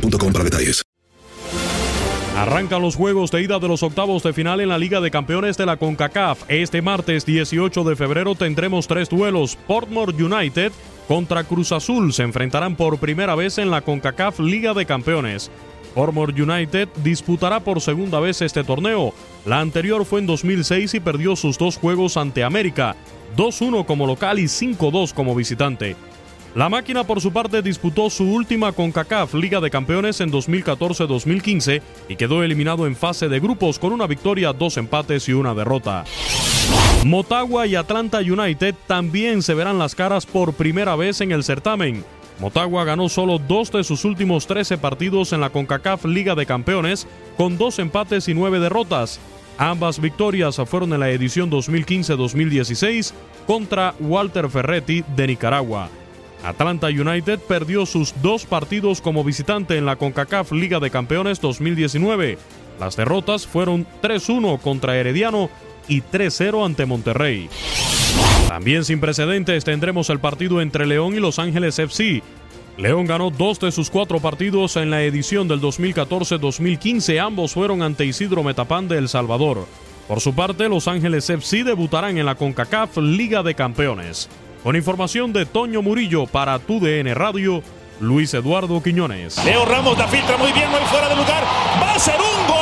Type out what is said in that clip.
para detalles. Arrancan los juegos de ida de los octavos de final en la Liga de Campeones de la CONCACAF. Este martes 18 de febrero tendremos tres duelos. Portmore United contra Cruz Azul se enfrentarán por primera vez en la CONCACAF Liga de Campeones. Portmore United disputará por segunda vez este torneo. La anterior fue en 2006 y perdió sus dos juegos ante América, 2-1 como local y 5-2 como visitante. La máquina por su parte disputó su última CONCACAF Liga de Campeones en 2014-2015 y quedó eliminado en fase de grupos con una victoria, dos empates y una derrota. Motagua y Atlanta United también se verán las caras por primera vez en el certamen. Motagua ganó solo dos de sus últimos 13 partidos en la CONCACAF Liga de Campeones, con dos empates y nueve derrotas. Ambas victorias fueron en la edición 2015-2016 contra Walter Ferretti de Nicaragua. Atlanta United perdió sus dos partidos como visitante en la CONCACAF Liga de Campeones 2019. Las derrotas fueron 3-1 contra Herediano y 3-0 ante Monterrey. También sin precedentes tendremos el partido entre León y Los Ángeles FC. León ganó dos de sus cuatro partidos en la edición del 2014-2015, ambos fueron ante Isidro Metapán de El Salvador. Por su parte, Los Ángeles FC debutarán en la CONCACAF Liga de Campeones. Con información de Toño Murillo para tu DN Radio, Luis Eduardo Quiñones. Leo Ramos la filtra muy bien, muy fuera de lugar. Va a ser un golazo.